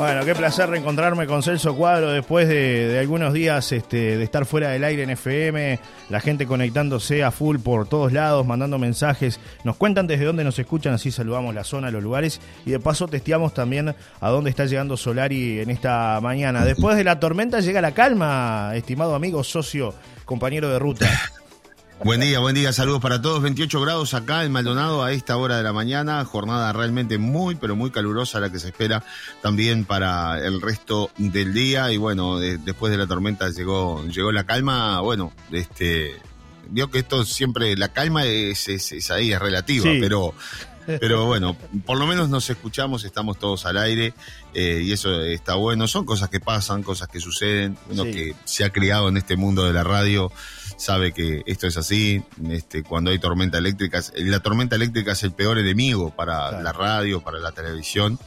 Bueno, qué placer reencontrarme con Celso Cuadro después de, algunos días este, de estar fuera del aire en FM, la gente conectándose a full por todos lados, mandando mensajes. Nos cuentan desde dónde nos escuchan, así saludamos la zona, los lugares y de paso testeamos también a dónde está llegando Solari en esta mañana. Después de la tormenta llega la calma, estimado amigo, socio, compañero de ruta. Buen día, buen día, saludos para todos. 28 grados acá en Maldonado a esta hora de la mañana, jornada realmente muy, pero muy calurosa la que se espera también para el resto del día. Y bueno, después de la tormenta llegó, llegó la calma. Bueno, este, vio que esto siempre, la calma es, es, ahí, es relativa, pero pero bueno, por lo menos nos escuchamos, estamos todos al aire eh, y eso está bueno. Son cosas que pasan, cosas que suceden. Uno que se ha criado en este mundo de la radio sabe que esto es así. Este, cuando hay tormenta eléctrica, la tormenta eléctrica es el peor enemigo para la radio, para la televisión.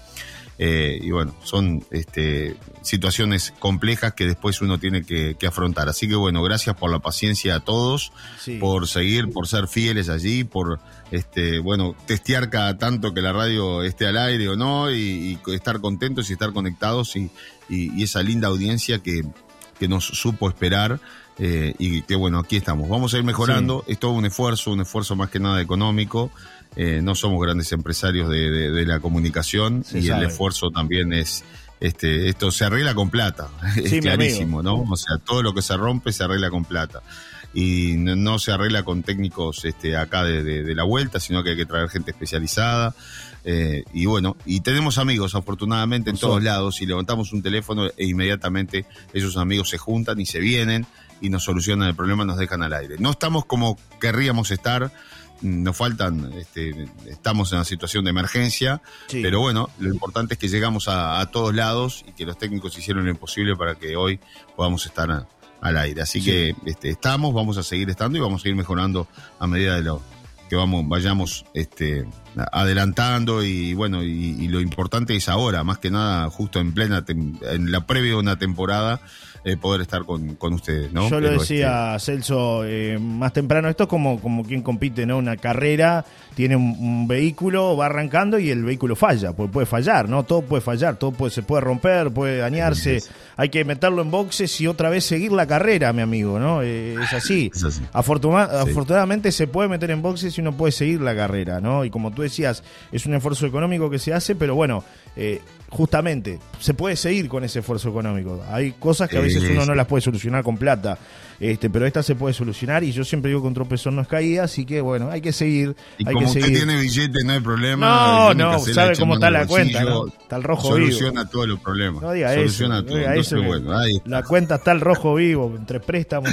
Eh, y bueno, son este, situaciones complejas que después uno tiene que, afrontar. Así que bueno, gracias por la paciencia a todos, por seguir, por ser fieles allí, por este, bueno, testear cada tanto que la radio esté al aire o no, y, estar contentos y estar conectados y, esa linda audiencia que, que nos supo esperar. Eh, y que bueno, aquí estamos. Vamos a ir mejorando. Es todo un esfuerzo, un esfuerzo más que nada económico. Eh, no somos grandes empresarios de, la comunicación y el esfuerzo también es, este, esto se arregla con plata, es clarísimo, ¿no? O sea, todo lo que se rompe se arregla con plata. Y no, se arregla con técnicos este, acá de, la vuelta, sino que hay que traer gente especializada. Eh, y bueno, y tenemos amigos afortunadamente en todos lados y levantamos un teléfono e inmediatamente esos amigos se juntan y se vienen y nos solucionan el problema, nos dejan al aire. No estamos como querríamos estar, nos faltan, este, estamos en una situación de emergencia, pero bueno, lo importante es que llegamos a, todos lados y que los técnicos hicieron lo imposible para que hoy podamos estar al aire. Así que este, estamos, vamos a seguir estando y vamos a ir mejorando a medida de lo que vamos, vayamos este, adelantando y bueno, y, lo importante es ahora, más que nada, justo en plena, en la previa de una temporada, eh, poder estar con, con, ustedes, ¿no? Yo lo decía, este, Celso, eh, más temprano, esto es como, como quien compite, ¿no? Una carrera, tiene un, vehículo, va arrancando y el vehículo falla, pues puede fallar, ¿no? Todo puede fallar, todo puede, se puede romper, puede dañarse, hay que meterlo en boxes y otra vez seguir la carrera, mi amigo, ¿no? Eh, es así. Afortunadamente se puede meter en boxes y uno puede seguir la carrera, ¿no? Y como tú decías, es un esfuerzo económico que se hace, pero bueno, justamente, se puede seguir con ese esfuerzo económico. Hay cosas que a veces uno no las puede solucionar con plata, este, pero esta se puede solucionar y yo siempre digo que un tropezón no es caída, así que bueno, hay que seguir. Y hay como que usted seguir. tiene billete, no hay problema. No, no, sabe cómo está la cuenta, Está el rojo vivo. Soluciona todos los problemas. No diga soluciona eso. Todo. eso bueno, la cuenta está el rojo vivo, entre préstamos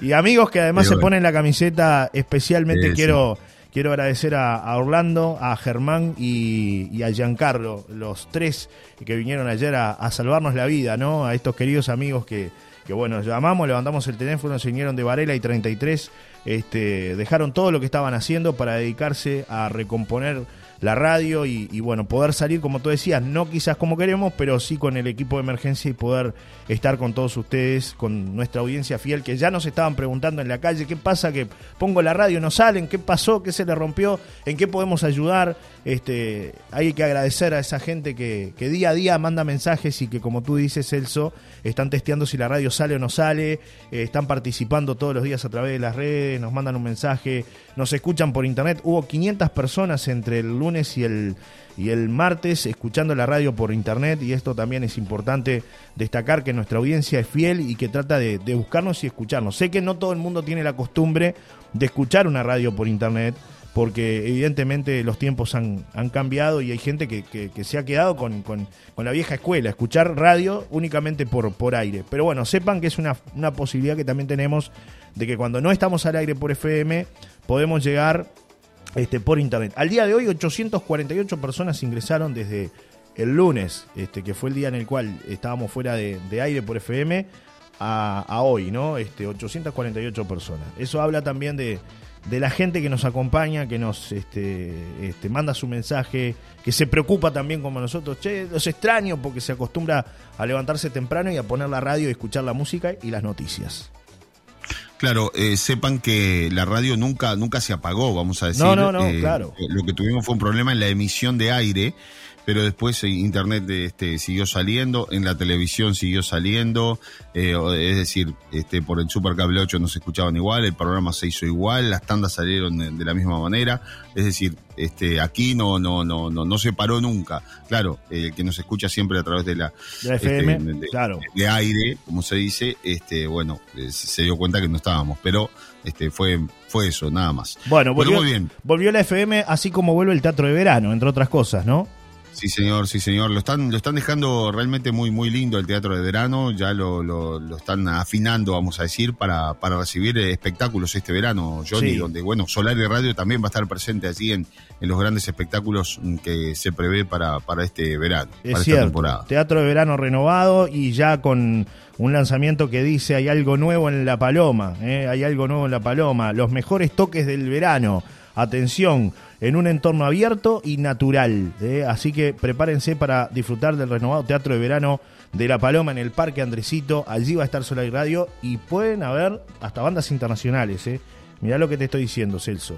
y, amigos que además se ponen la camiseta, especialmente quiero... Quiero agradecer a, Orlando, a Germán y, a Giancarlo, los tres que vinieron ayer a, salvarnos la vida, ¿no? A estos queridos amigos que, que, bueno, llamamos, levantamos el teléfono, se vinieron de Varela y 33, este, dejaron todo lo que estaban haciendo para dedicarse a recomponer la radio y, bueno, poder salir, como tú decías, no quizás como queremos, pero sí con el equipo de emergencia y poder estar con todos ustedes, con nuestra audiencia fiel, que ya nos estaban preguntando en la calle, ¿qué pasa? Que pongo la radio, no salen, ¿qué pasó? ¿Qué se le rompió? ¿En qué podemos ayudar? Este, hay que agradecer a esa gente que, día a día manda mensajes y que, como tú dices, Celso, están testeando si la radio sale o no sale, eh, están participando todos los días a través de las redes, nos mandan un mensaje, nos escuchan por internet. Hubo 500 personas entre el lunes y el, y el martes escuchando la radio por internet y esto también es importante destacar que nuestra audiencia es fiel y que trata de, de buscarnos y escucharnos. Sé que no todo el mundo tiene la costumbre de escuchar una radio por internet porque evidentemente los tiempos han, cambiado y hay gente que, se ha quedado con, la vieja escuela, escuchar radio únicamente por, por aire. Pero bueno, sepan que es una, una posibilidad que también tenemos de que cuando no estamos al aire por FM podemos llegar este, por internet. Al día de hoy 848 personas ingresaron desde el lunes, este, que fue el día en el cual estábamos fuera de, aire por FM, a, a, hoy, ¿no? Este, 848 personas. Eso habla también de, de la gente que nos acompaña, que nos este, este, manda su mensaje, que se preocupa también como nosotros. Che, los extraño porque se acostumbra a levantarse temprano y a poner la radio y escuchar la música y las noticias. Claro, eh, sepan que la radio nunca, nunca se apagó, vamos a decir. No, no, no, eh, claro. Lo que tuvimos fue un problema en la emisión de aire, pero después internet este, siguió saliendo, en la televisión siguió saliendo, eh, es decir, este, por el Supercable 8 no se escuchaban igual, el programa se hizo igual, las tandas salieron de, la misma manera, es decir, este, aquí no, no, no, no, no se paró nunca. Claro, el que nos escucha siempre a través de la, FM, este, claro. de aire, como se dice, este, bueno, eh, se dio cuenta que no estábamos, pero este, fue, fue eso, nada más. Bueno, volvió, bien. volvió la FM así como vuelve el teatro de verano, entre otras cosas, ¿no? Sí, señor, sí, señor. Lo están, lo están dejando realmente muy, muy lindo el teatro de verano. Ya lo, lo, están afinando, vamos a decir, para, para recibir espectáculos este verano, Johnny, donde, bueno, Solar y Radio también va a estar presente allí en, en los grandes espectáculos que se prevé para, para este verano, es para cierto. esta temporada. Teatro de verano renovado y ya con un lanzamiento que dice hay algo nuevo en La Paloma, ¿eh? hay algo nuevo en La Paloma, los mejores toques del verano. Atención, en un entorno abierto y natural. ¿eh? Así que prepárense para disfrutar del renovado Teatro de Verano de La Paloma en el Parque Andresito. Allí va a estar Solar y Radio y pueden haber hasta bandas internacionales. ¿eh? Mirá lo que te estoy diciendo, Celso.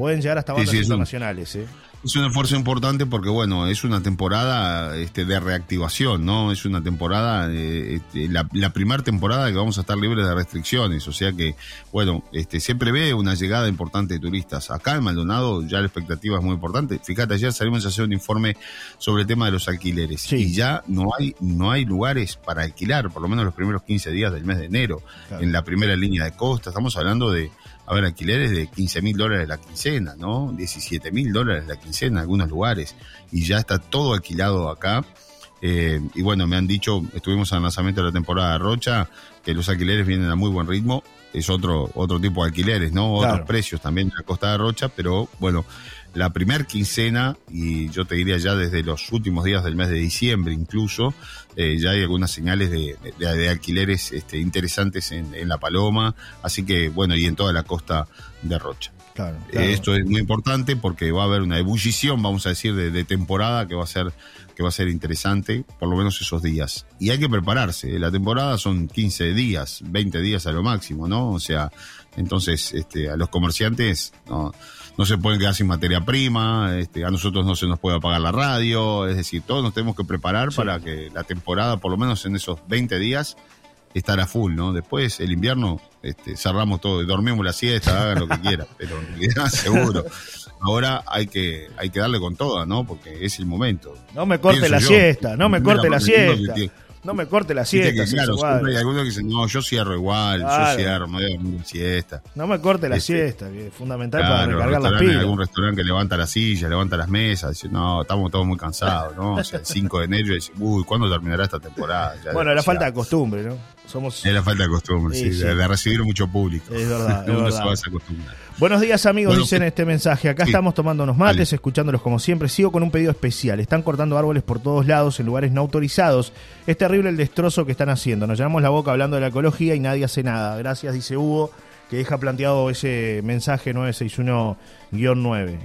Pueden llegar hasta bandas internacionales. ¿eh? Es un esfuerzo importante porque, bueno, es una temporada este, de reactivación, ¿no? Es una temporada, eh, este, la, primera temporada que vamos a estar libres de restricciones, o sea que, bueno, este, se prevé una llegada importante de turistas. Acá en Maldonado ya la expectativa es muy importante. Fíjate, ayer salimos a hacer un informe sobre el tema de los alquileres y ya no hay, no hay lugares para alquilar, por lo menos los primeros 15 días del mes de enero, en la primera línea de costa. Estamos hablando de a ver, alquileres de 15 mil dólares la quincena, ¿no? 17 mil dólares la quincena en algunos lugares. Y ya está todo alquilado acá. Eh, y bueno, me han dicho, estuvimos en el lanzamiento de la temporada de Rocha, que los alquileres vienen a muy buen ritmo. Es otro, otro tipo de alquileres, ¿no? Otros precios también en la costa de Rocha, pero bueno, la primer quincena, y yo te diría ya desde los últimos días del mes de diciembre incluso, eh, ya hay algunas señales de, de, alquileres este, interesantes en, en, La Paloma, así que bueno, y en toda la costa de Rocha. Claro, eh, esto es muy importante porque va a haber una ebullición, vamos a decir, de, de, temporada que va a ser que va a ser interesante, por lo menos esos días. Y hay que prepararse. La temporada son 15 días, 20 días a lo máximo, ¿no? O sea, entonces este, a los comerciantes no, no se pueden quedar sin materia prima, este, a nosotros no se nos puede apagar la radio, es decir, todos nos tenemos que preparar para que la temporada, por lo menos en esos 20 días, estará full, ¿no? Después el invierno este, cerramos todo, dormimos la siesta, hagan lo que quieran, pero seguro. Ahora hay que, hay que darle con toda, ¿no? Porque es el momento. No me corte la siesta, no me corte la siesta. No me corte la siesta. claro, hay algunos que dicen, no, yo cierro igual, yo cierro, me voy a dormir siesta. No me corte la este, siesta, que es fundamental para recargar las pilas. Hay algún restaurante que levanta la silla, levanta las mesas, dice, no, estamos todos muy cansados, ¿no? O sea, el 5 de enero dice, uy, ¿cuándo terminará esta temporada? bueno, la falta de costumbre, ¿no? Somos... Es la falta de costumbre, sí, De, recibir mucho público. Es verdad. Uno se va a Buenos días amigos, dicen este mensaje. Acá estamos tomando unos mates, escuchándolos como siempre. Sigo con un pedido especial. Están cortando árboles por todos lados en lugares no autorizados. Es terrible el destrozo que están haciendo. Nos llenamos la boca hablando de la ecología y nadie hace nada. Gracias, dice Hugo, que deja planteado ese mensaje 961-9,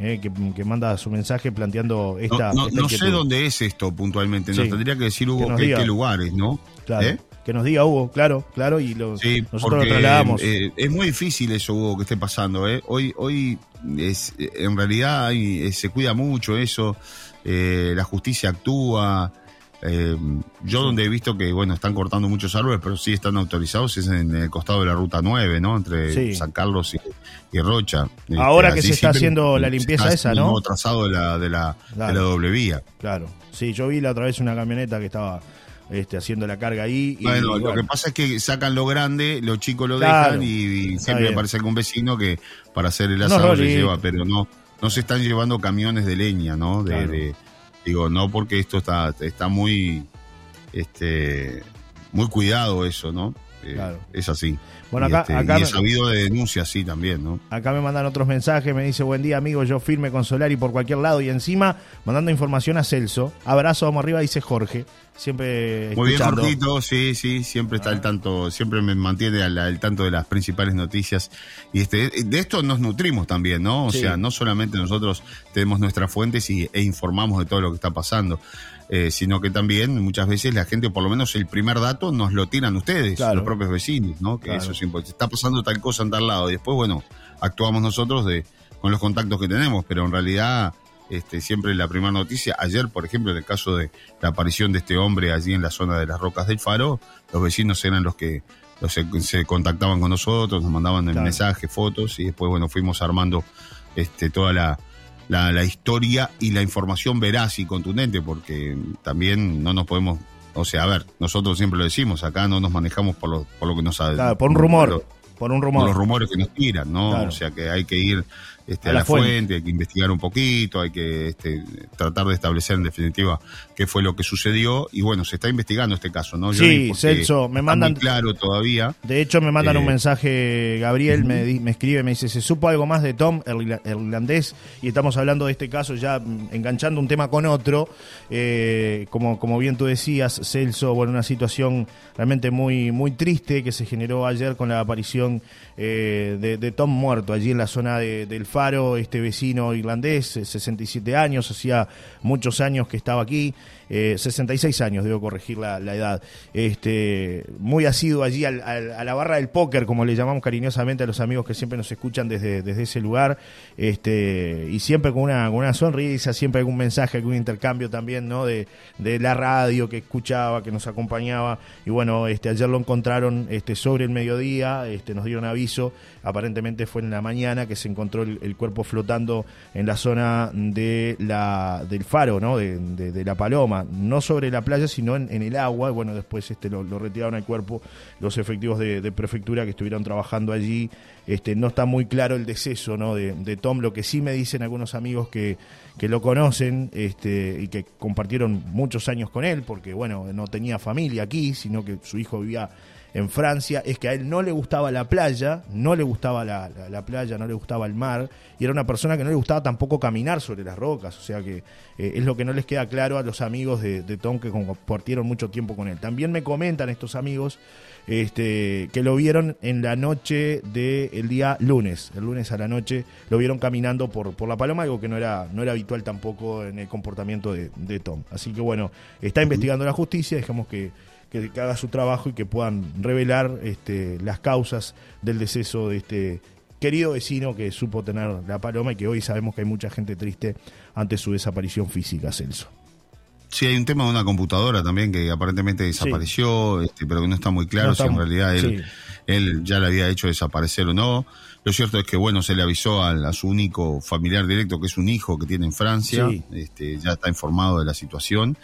eh, que, manda su mensaje planteando esta... No, no, sé dónde es esto puntualmente. Nos tendría que decir Hugo qué lugares, ¿no? Claro. ¿Eh? Que nos diga Hugo, claro, claro, y nosotros lo trasladamos. Eh, es muy difícil eso, Hugo, que esté pasando. ¿eh? Hoy, hoy es, en realidad eh, se cuida mucho eso, eh, la justicia actúa. yo donde he visto que, bueno, están cortando muchos árboles, pero sí están autorizados, es en el costado de la ruta 9, ¿no? Entre San Carlos y, Rocha. Ahora este, que se está haciendo la limpieza esa, ¿no? El trazado de la, de la, de la doble vía. Claro, sí, yo vi la otra vez una camioneta que estaba este, haciendo la carga ahí. bueno, lo que pasa es que sacan lo grande, los chicos lo dejan y, siempre aparece algún vecino que para hacer el asado se lleva, pero no no se están llevando camiones de leña, ¿no? De, digo, no porque esto está está muy este muy cuidado eso, ¿no? Eh, es así. Bueno, acá, este, acá y he sabido de denuncias, sí, también, ¿no? Acá me mandan otros mensajes, me dice, buen día, amigo, yo firme con Solari por cualquier lado y encima mandando información a Celso. Abrazo, vamos arriba, dice Jorge. Siempre Muy bien, Jorgito, sí, sí, siempre está al tanto, siempre me mantiene al, tanto de las principales noticias. Y este, de esto nos nutrimos también, ¿no? O sea, no solamente nosotros tenemos nuestras fuentes y, e informamos de todo lo que está pasando. Eh, sino que también muchas veces la gente, por lo menos el primer dato, nos lo tiran ustedes, los propios vecinos, ¿no? Que eso es importante. Está pasando tal cosa en tal lado y después, bueno, actuamos nosotros de, con los contactos que tenemos, pero en realidad este, siempre la primera noticia. Ayer, por ejemplo, en el caso de la aparición de este hombre allí en la zona de las rocas del faro, los vecinos eran los que se, contactaban con nosotros, nos mandaban mensajes, fotos y después, bueno, fuimos armando este, toda la, la, historia y la información veraz y contundente, porque también no nos podemos, o sea, a ver, nosotros siempre lo decimos, acá no nos manejamos por lo, por lo que nos. Claro, por un rumor. Por, un rumor. Por los rumores que nos tiran, ¿no? O sea que hay que ir este, a, la, fuente. hay que investigar un poquito, hay que este, tratar de establecer en definitiva qué fue lo que sucedió y bueno, se está investigando este caso, ¿no? sí, Celso, me mandan... claro todavía. De hecho, me mandan un eh, mensaje, Gabriel me, me, escribe, me dice, ¿se supo algo más de Tom, el, irlandés? Y estamos hablando de este caso ya mm, enganchando un tema con otro, eh, como, como bien tú decías, Celso, bueno, una situación realmente muy, muy triste que se generó ayer con la aparición eh, de, Tom muerto allí en la zona del Este vecino irlandés, 67 eh, años, hacía muchos años que estaba aquí, 66 eh, años, debo corregir la, edad, este, muy asiduo allí a la barra del póker, como le llamamos cariñosamente a los amigos que siempre nos escuchan desde, desde ese lugar, este, y siempre con una, con una sonrisa, siempre algún mensaje, algún intercambio también, ¿no? De, de la radio que escuchaba, que nos acompañaba, y bueno, este, ayer lo encontraron este, sobre el mediodía, este, nos dieron aviso, aparentemente fue en la mañana que se encontró el, cuerpo flotando en la zona de la, del faro, ¿no? De, de, la paloma, no sobre la playa, sino en, el agua, bueno, después este, lo, retiraron al cuerpo los efectivos de, prefectura que estuvieron trabajando allí, este, no está muy claro el deceso, ¿no? De, Tom, lo que sí me dicen algunos amigos que, que lo conocen este, y que compartieron muchos años con él, porque bueno, no tenía familia aquí, sino que su hijo vivía en Francia es que a él no le gustaba la playa, no le gustaba la, playa, no le gustaba el mar, y era una persona que no le gustaba tampoco caminar sobre las rocas, o sea que eh, es lo que no les queda claro a los amigos de, Tom que compartieron mucho tiempo con él. También me comentan estos amigos este, que lo vieron en la noche del día lunes, el lunes a la noche lo vieron caminando por, por la paloma, algo que no era, no era habitual tampoco en el comportamiento de, de Tom. Así que bueno, está investigando la justicia, dejamos que que, haga su trabajo y que puedan revelar este, las causas del deceso de este querido vecino que supo tener la paloma y que hoy sabemos que hay mucha gente triste ante su desaparición física, Celso. Sí, hay un tema de una computadora también que aparentemente desapareció, este, pero que no está muy claro si en realidad él, él ya le había hecho desaparecer o no. Lo cierto es que, bueno, se le avisó a, su único familiar directo, que es un hijo que tiene en Francia, este, ya está informado de la situación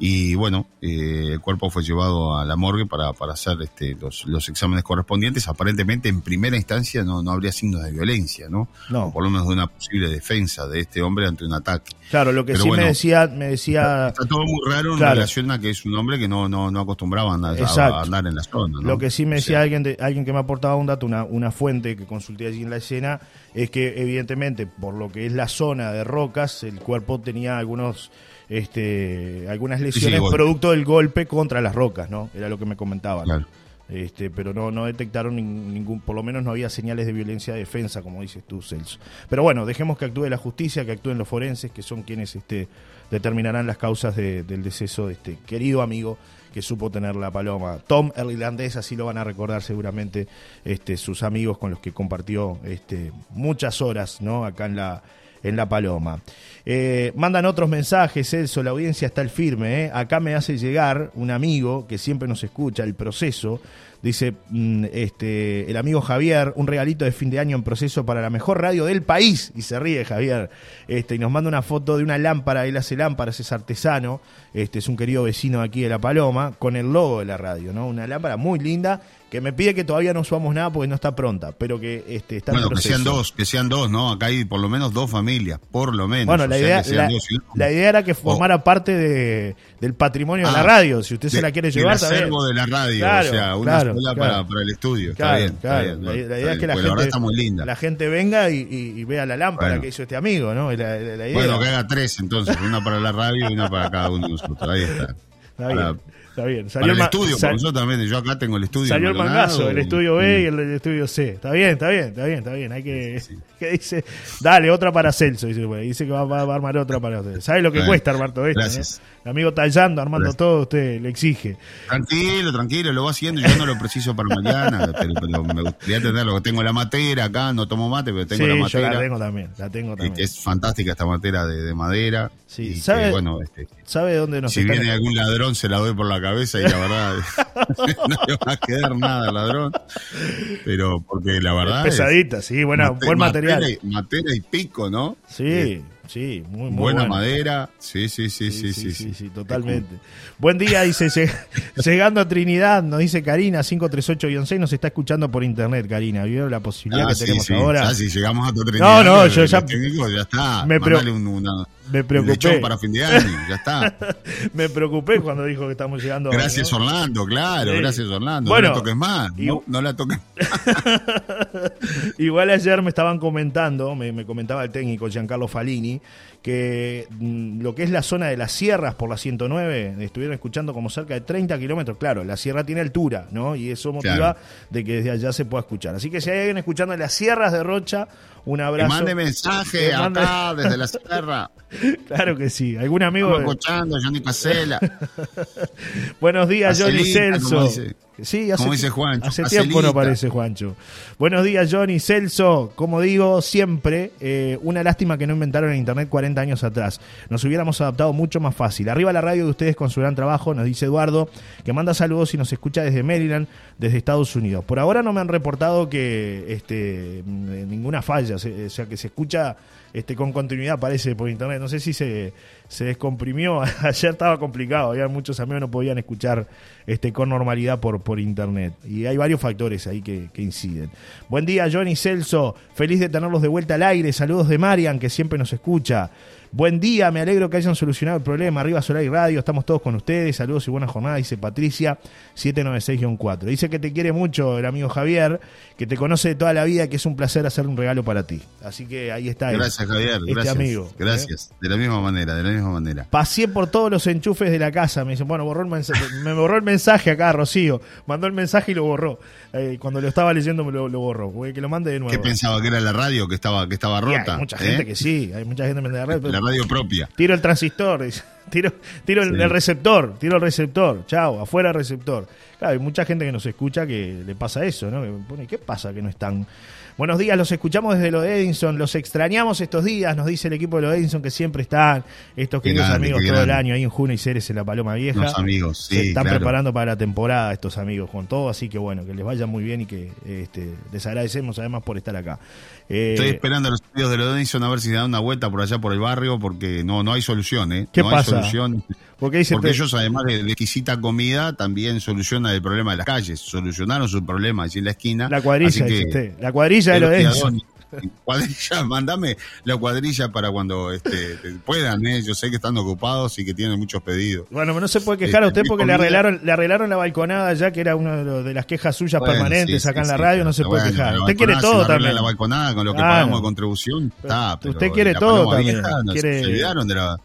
y bueno, eh, el cuerpo fue llevado a la morgue para, para hacer este, los, los, exámenes correspondientes. Aparentemente, en primera instancia, no, no habría signos de violencia, ¿no? No. por lo menos de una posible defensa de este hombre ante un ataque. Claro, lo que sí me decía... Me decía está, todo muy raro en relación a que es un hombre que no, no, no acostumbraba a andar, a andar, en la zona. Lo que sí me decía alguien, de, alguien que me aportaba un dato, una, una fuente que consulté allí en la escena, es que evidentemente, por lo que es la zona de rocas, el cuerpo tenía algunos este, algunas lesiones producto del golpe contra las rocas, ¿no? Era lo que me comentaban. Este, pero no, no detectaron ningún, por lo menos no había señales de violencia de defensa, como dices tú, Celso. Pero bueno, dejemos que actúe la justicia, que actúen los forenses, que son quienes este, determinarán las causas del deceso de este querido amigo que supo tener la paloma. Tom, el irlandés, así lo van a recordar seguramente este, sus amigos con los que compartió este, muchas horas, ¿no? Acá en la, en La Paloma. Eh, mandan otros mensajes, Celso, la audiencia está al firme. ¿eh? Acá me hace llegar un amigo que siempre nos escucha, el proceso. Dice mm, este, el amigo Javier, un regalito de fin de año en proceso para la mejor radio del país. Y se ríe Javier. Este, y nos manda una foto de una lámpara, él hace lámparas, es artesano. Este, es un querido vecino aquí de La Paloma, con el logo de la radio, ¿no? Una lámpara muy linda que me pide que todavía no subamos nada porque no está pronta, pero que este, está bueno, que sean dos, que sean dos, ¿no? Acá hay por lo menos dos familias, por lo menos. Bueno, la, idea, la, idea era que formara parte de, del patrimonio de la ah, radio, si usted se la quiere llevar. El acervo de la radio, o sea, una escuela para, para, el estudio. está bien, está bien. La, idea es que la gente, la gente venga y, y, vea la lámpara que hizo este amigo, ¿no? bueno, que haga tres entonces, una para la radio y una para cada uno de nosotros, ahí está. está bien. Está bien. Salió el, estudio, yo también, yo acá tengo el estudio. Salió el mangazo, el estudio B y el, estudio C. Está bien, está bien, está bien, está bien. Hay que. que dice, dale, otra para Celso. Dice, dice que va, a armar otra para usted. ¿Sabe lo que cuesta armar todo esto? Gracias. El amigo tallando, armando todo, usted le exige. Tranquilo, tranquilo, lo va haciendo. Yo no lo preciso para mañana, pero, me gustaría tenerlo. Tengo la matera acá, no tomo mate, pero tengo la matera. Yo la tengo también, la tengo también. Es, fantástica esta matera de, madera. Sí, ¿sabe, bueno, este, ¿sabe dónde nos Si viene algún ladrón, se la doy por la cabeza y la verdad no le va a quedar nada al ladrón. Pero porque la verdad. Es pesadita, sí, buena, buen material. Matera y, pico, ¿no? Sí. Sí, muy, muy buena madera. Sí, sí, sí, sí, sí, sí, sí, totalmente. Buen día, dice, llegando a Trinidad, nos dice Karina, 538-6, nos está escuchando por internet, Karina. ¿Vieron la posibilidad ah, que tenemos ahora? Ah, sí, llegamos a Trinidad. No, no, yo ya. ya está. Me, una, me preocupé. para fin de año, ya está. me preocupé cuando dijo que estamos llegando. Gracias, Orlando, claro, gracias, Orlando. Bueno, no la toques más, no, la toques Igual ayer me estaban comentando, me, me comentaba el técnico Giancarlo Falini, que mm, lo que es la zona de las sierras por la 109, estuvieron escuchando como cerca de 30 kilómetros. Claro, la sierra tiene altura, ¿no? Y eso motiva de que desde allá se pueda escuchar. Así que si hay alguien escuchando en las sierras de Rocha, un abrazo. Que mande mensaje acá desde la sierra. Claro que sí. ¿Algún amigo? Estamos escuchando, Johnny Casela. Buenos días, Johnny Celso. Sí, hace, dice Juancho, hace tiempo no aparece Juancho. Buenos días, Johnny Celso. Como digo siempre, eh, una lástima que no inventaron el Internet 40 años atrás. Nos hubiéramos adaptado mucho más fácil. Arriba la radio de ustedes con su gran trabajo, nos dice Eduardo, que manda saludos y nos escucha desde Maryland, desde Estados Unidos. Por ahora no me han reportado que este, ninguna falla, o sea, que se escucha este, con continuidad, parece, por internet. No sé si se, descomprimió. Ayer estaba complicado, había muchos amigos no podían escuchar este, con normalidad por, por internet. Y hay varios factores ahí que, que inciden. Buen día, Johnny Celso. Feliz de tenerlos de vuelta al aire. Saludos de Marian, que siempre nos escucha. Buen día, me alegro que hayan solucionado el problema. Arriba Solar y Radio, estamos todos con ustedes. Saludos y buena jornada, dice Patricia 796-4. Dice que te quiere mucho el amigo Javier, que te conoce de toda la vida, que es un placer hacer un regalo para ti. Así que ahí está. Gracias, Javier. Este gracias, amigo. Gracias. De la misma manera, de la misma manera. Pasé por todos los enchufes de la casa. Me dicen, bueno, borró el mensaje, me borró el mensaje acá, Rocío. Mandó el mensaje y lo borró. Eh, cuando lo estaba leyendo me lo, borró. que lo mande de nuevo. ¿Qué pensaba? ¿Que era la radio que estaba, que estaba rota? hay mucha gente ¿Eh? que sí, hay mucha gente que me la radio. La radio propia. Tiro el transistor, tiro, tiro el, receptor, tiro el receptor, chao, afuera receptor. Claro, hay mucha gente que nos escucha que le pasa eso, ¿no? Que pone, ¿qué pasa que no están? Buenos días, los escuchamos desde lo de Edinson, los extrañamos estos días, nos dice el equipo de lo de Edinson que siempre están, estos queridos amigos todo el año ahí en junio y Ceres en la Paloma Vieja. Los amigos, sí. Se están preparando para la temporada estos amigos con todo, así que bueno, que les vaya muy bien y que este, les agradecemos además por estar acá. Eh, Estoy esperando a los amigos de lo de Edinson a ver si dan una vuelta por allá por el barrio porque no, no hay solución, ¿eh? ¿Qué no pasa? Hay solución. Porque, ellos, además de, exquisita comida, también solucionan el problema de las calles. Solucionaron su problema allí en la esquina. La cuadrilla, dice La cuadrilla de lo de Cuadrilla, mandame la cuadrilla para cuando este, puedan, ¿eh? yo sé que están ocupados y que tienen muchos pedidos. Bueno, no se puede quejar a usted porque le arreglaron, le arreglaron la balconada ya que era una de las quejas suyas permanentes acá en la radio, no se puede quejar. Usted quiere todo también. La balconada con lo que pagamos de contribución, está, usted quiere todo también. Se olvidaron de la,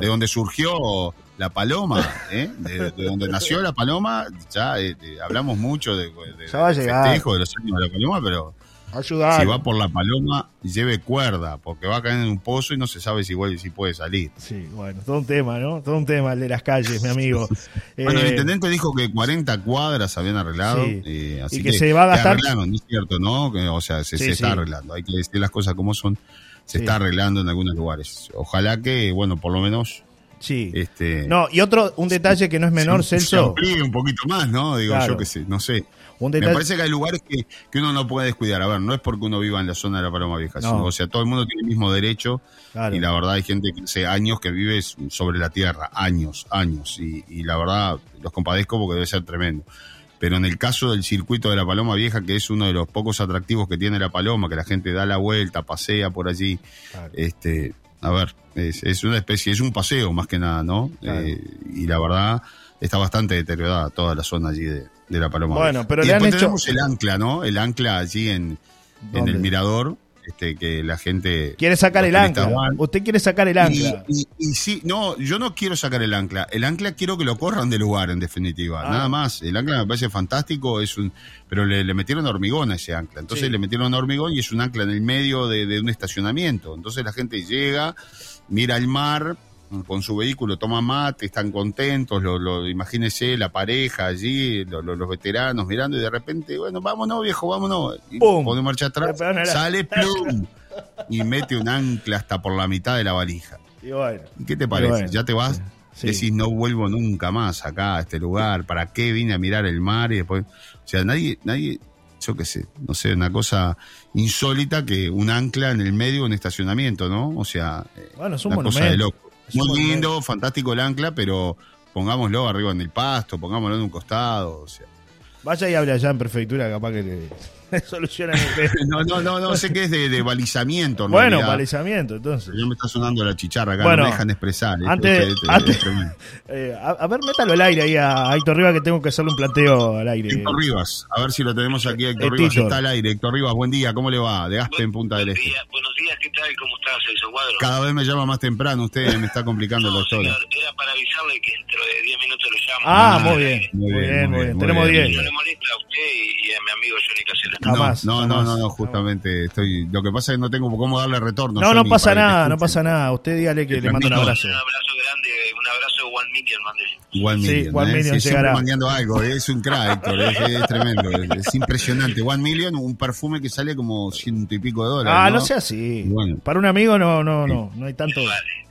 de donde surgió la paloma, ¿eh? de, donde nació la paloma, ya eh, hablamos mucho de, de, ya va a llegar. festejo de los años de la paloma, pero Ayudar. si va por la paloma, lleve cuerda, porque va a caer en un pozo y no se sabe si vuelve, si puede salir. Sí, bueno, todo un tema, ¿no? Todo un tema el de las calles, mi amigo. bueno, el eh, intendente dijo que 40 cuadras habían arreglado. Eh, y que, se va a gastar. arreglaron, es cierto, ¿no? o sea, se, se está arreglando. Hay que decir las cosas como son. Se está arreglando en algunos lugares. Ojalá que, bueno, por lo menos Sí. Este, no, y otro, un detalle que no es menor, Celso. Se un poquito más, ¿no? Digo, yo que sé, no sé. Me parece que hay lugares que, que, uno no puede descuidar. A ver, no es porque uno viva en la zona de la Paloma Vieja, sino, o sea, todo el mundo tiene el mismo derecho. Y la verdad, hay gente que hace años que vive sobre la tierra, años, años. Y, y la verdad, los compadezco porque debe ser tremendo. Pero en el caso del circuito de la Paloma Vieja, que es uno de los pocos atractivos que tiene la Paloma, que la gente da la vuelta, pasea por allí, este, a ver, es, una especie, es un paseo más que nada, ¿no? Eh, y la verdad está bastante deteriorada toda la zona allí de, la Paloma. Bueno, pero y le han hecho... tenemos el ancla, ¿no? El ancla allí en, en el mirador, este, que la gente... Quiere sacar el ancla. Usted quiere sacar el ancla. Y, sí, no, yo no quiero sacar el ancla. El ancla quiero que lo corran de lugar, en definitiva. Ah. Nada más. El ancla me parece fantástico, es un pero le, metieron hormigón a ese ancla. Entonces le metieron hormigón y es un ancla en el medio de, un estacionamiento. Entonces la gente llega, mira el mar con su vehículo, toma mate, están contentos, lo, lo, imagínese la pareja allí, los veteranos mirando y de repente, bueno, vámonos viejo, vámonos. Y pone marcha atrás, sale plum y mete un ancla hasta por la mitad de la valija. Y ¿Qué te parece? ¿Ya te vas? Decís, no vuelvo nunca más acá a este lugar, ¿para qué vine a mirar el mar? Y después, o sea, nadie, nadie, yo qué sé, no sé, una cosa insólita que un ancla en el medio de un estacionamiento, ¿no? O sea, bueno, es un una cosa de loco. Muy lindo, fantástico el ancla, pero pongámoslo arriba en el pasto, pongámoslo en un costado, o sea. Vaya y habla allá en prefectura, capaz que le solucionan el No, no, no, no sé qué es de, balizamiento. bueno, balizamiento, entonces. Ya me está sonando la chicharra acá, no me dejan expresar. Antes, eh, a, ver, métalo al aire ahí a, Héctor Rivas, que tengo que hacerle un planteo al aire. Héctor Rivas, a ver si lo tenemos aquí. Héctor Rivas está al aire. Héctor Rivas, buen día, ¿cómo le va? De Aspen, Punta del Este. Buenos días, ¿qué tal? ¿Cómo estás, Celso Cuadro? Cada vez me llama más temprano, usted me está complicando la historia. Era para avisarle que dentro de 10 minutos lo llamo. Ah, muy bien, muy bien, muy bien. Tenemos 10. No le molesta a usted y, a mi amigo Johnny Casella. Jamás. No, no, no, no, justamente estoy. Lo que pasa es que no tengo cómo darle retorno. No, no pasa nada, no pasa nada. Usted dígale que le mando un abrazo. Un abrazo grande, un abrazo de One Million, mandé. One Million. Sí, One ¿eh? Million llegará. mandando algo, es un crack, Héctor, es, tremendo, es, impresionante. One Million, un perfume que sale como ciento y pico de dólares. Ah, no, sea así. Para un amigo no, no, no, no hay tanto.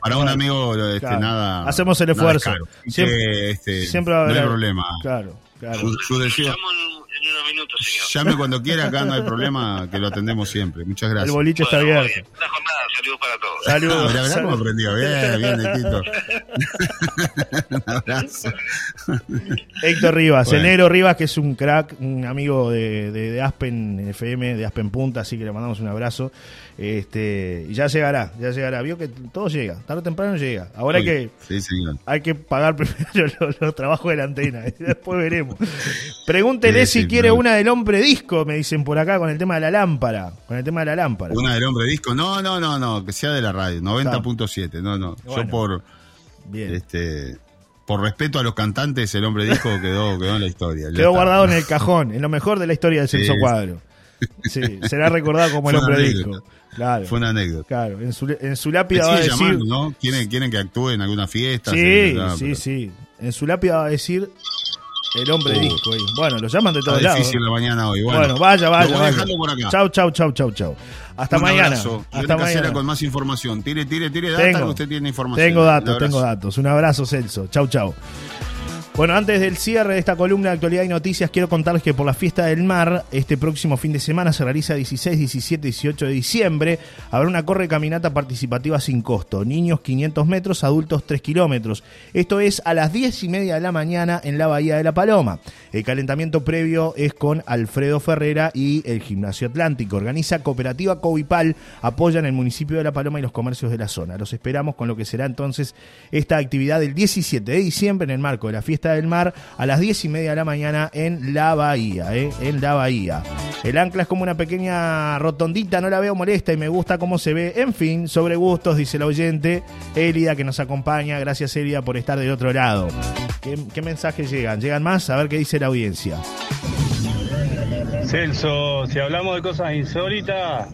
Para un amigo, este, nada. Hacemos el esfuerzo. Siempre, este, siempre va a haber, no hay problema. Claro, claro. Su, deseo minutos, señor. Llame cuando quiera, acá no hay problema, que lo atendemos siempre. Muchas gracias. El boliche está abierto. Una jornada, saludos para todos. Saludos. Ah, hemos aprendido. Bien, bien, Tito. un abrazo. Héctor Rivas, el negro Rivas, que es un crack, un amigo de, de, de Aspen FM, de Aspen Punta, así que le mandamos un abrazo. Este, y ya llegará, ya llegará. Vio que todo llega, tarde o temprano llega. Ahora hay que, hay que pagar primero los, trabajos de la antena, y después veremos. Pregúntele si quiere una del hombre disco, me dicen por acá, con el tema de la lámpara. Con el tema de la lámpara. Una del hombre disco, no, no, no, no, que sea de la radio, 90.7, no, no. Yo por bien. este por respeto a los cantantes, el hombre disco quedó, quedó en la historia. Quedó guardado en el cajón, en lo mejor de la historia de Celso Cuadro. Sí, será recordado como el hombre disco. Claro. Fue una anécdota. Claro, en su, en su lápida va a decir. ¿no? ¿Quieren, quieren que actúe en alguna fiesta. Sí, sí, sí. En su lápida va a decir el hombre uh. disco. Bueno, lo llaman de todos lados. difícil la mañana hoy. Bueno, bueno vaya, vaya. vaya. Por acá. Chau, chau, chau, chau, chau. Hasta Un mañana. Abrazo. Hasta mañana. con más información. Tire, tire, tire data tengo, usted tiene información. Tengo datos, tengo datos. Un abrazo, Celso. Chau, chau. Bueno, antes del cierre de esta columna de actualidad y noticias, quiero contarles que por la fiesta del mar, este próximo fin de semana se realiza 16, 17, 18 de diciembre. Habrá una corre caminata participativa sin costo. Niños 500 metros, adultos 3 kilómetros. Esto es a las 10 y media de la mañana en la Bahía de la Paloma. El calentamiento previo es con Alfredo Ferrera y el Gimnasio Atlántico. Organiza Cooperativa Covipal, apoyan el municipio de La Paloma y los comercios de la zona. Los esperamos con lo que será entonces esta actividad del 17 de diciembre en el marco de la fiesta del Mar a las 10 y media de la mañana en la Bahía, ¿eh? en la Bahía. El ancla es como una pequeña rotondita, no la veo molesta y me gusta cómo se ve. En fin, sobre gustos, dice el oyente. Elida que nos acompaña, gracias Elida por estar del otro lado. ¿Qué, qué mensajes llegan? ¿Llegan más? A ver qué dice la audiencia. Celso, si hablamos de cosas insólitas,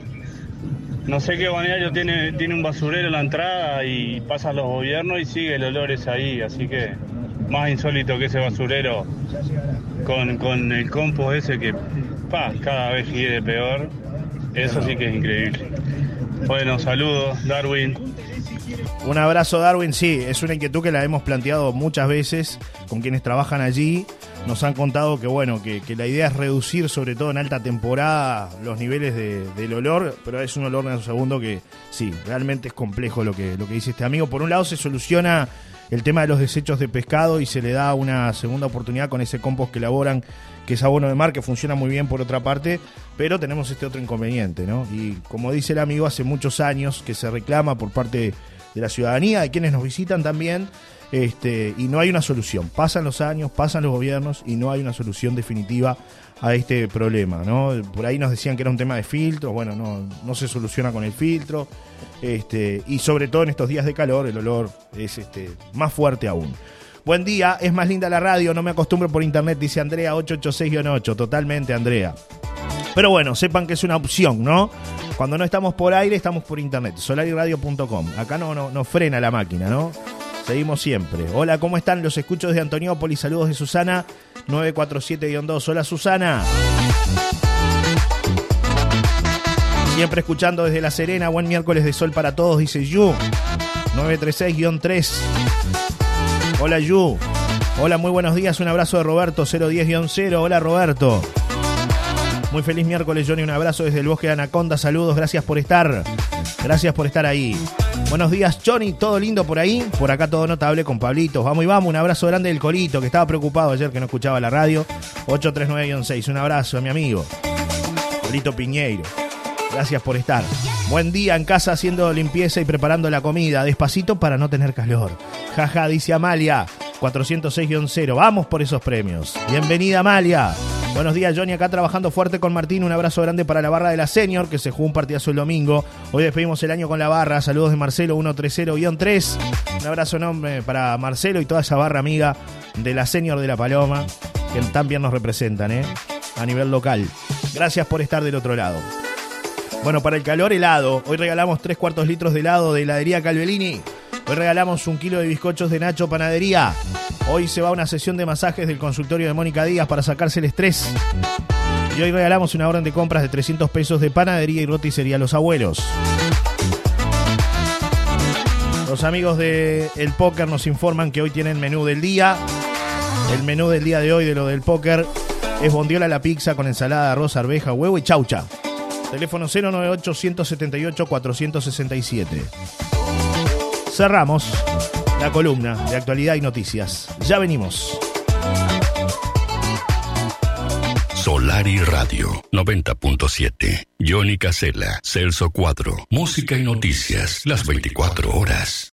no sé qué balneario tiene, tiene un basurero en la entrada y pasan los gobiernos y sigue el olor es ahí, así que más insólito que ese basurero con, el compost ese que pa, cada vez sigue peor. Eso sí que es increíble. Bueno, saludos, Darwin. Un abrazo, Darwin. Sí, es una inquietud que la hemos planteado muchas veces con quienes trabajan allí. Nos han contado que, bueno, que, la idea es reducir, sobre todo en alta temporada, los niveles del olor, pero es un olor en un segundo que sí, realmente es complejo lo que, lo que dice este amigo. Por un lado se soluciona el tema de los desechos de pescado y se le da una segunda oportunidad con ese compost que elaboran, que es abono de mar, que funciona muy bien por otra parte, pero tenemos este otro inconveniente, ¿no? Y como dice el amigo, hace muchos años que se reclama por parte de la ciudadanía, de quienes nos visitan también, Este, y no hay una solución. Pasan los años, pasan los gobiernos y no hay una solución definitiva a este problema, ¿no? Por ahí nos decían que era un tema de filtro, bueno, no, no se soluciona con el filtro, este, y sobre todo en estos días de calor el olor es este, más fuerte aún. Buen día, es más linda la radio, no me acostumbro por internet, dice Andrea 886-8, totalmente Andrea. Pero bueno, sepan que es una opción, ¿no? Cuando no estamos por aire, estamos por internet, solariradio.com. Acá no, no, no frena la máquina, ¿no? Seguimos siempre. Hola, ¿cómo están? Los escuchos de Antoniópolis. Saludos de Susana 947-2. Hola, Susana. Siempre escuchando desde La Serena. Buen miércoles de sol para todos, dice Yu. 936-3. Hola, Yu. Hola, muy buenos días. Un abrazo de Roberto 010-0. Hola, Roberto. Muy feliz miércoles, Johnny. Un abrazo desde el bosque de Anaconda. Saludos, gracias por estar. Gracias por estar ahí. Buenos días, Johnny. ¿Todo lindo por ahí? Por acá todo notable con Pablito. Vamos y vamos. Un abrazo grande del Colito, que estaba preocupado ayer que no escuchaba la radio. 839-6. Un abrazo a mi amigo. Colito Piñeiro. Gracias por estar. Buen día en casa haciendo limpieza y preparando la comida. Despacito para no tener calor. Jaja, dice Amalia. 406-0. Vamos por esos premios. Bienvenida, Amalia. Buenos días, Johnny. Acá trabajando fuerte con Martín. Un abrazo grande para la barra de la Senior, que se jugó un partidazo el domingo. Hoy despedimos el año con la barra. Saludos de Marcelo 130-3. Un abrazo enorme para Marcelo y toda esa barra amiga de la Senior de la Paloma, que también nos representan, ¿eh? A nivel local. Gracias por estar del otro lado. Bueno, para el calor helado, hoy regalamos tres cuartos litros de helado de heladería Calvelini. Hoy regalamos un kilo de bizcochos de Nacho Panadería. Hoy se va a una sesión de masajes del consultorio de Mónica Díaz para sacarse el estrés. Y hoy regalamos una orden de compras de 300 pesos de panadería y roticería a los abuelos. Los amigos de El Póker nos informan que hoy tienen menú del día. El menú del día de hoy de lo del póker es bondiola la pizza con ensalada, arroz, arveja, huevo y chaucha. Teléfono 098 178 467 cerramos la columna de actualidad y noticias. Ya venimos. Solari Radio 90.7. Johnny Casella, Celso 4. Música y noticias las 24 horas.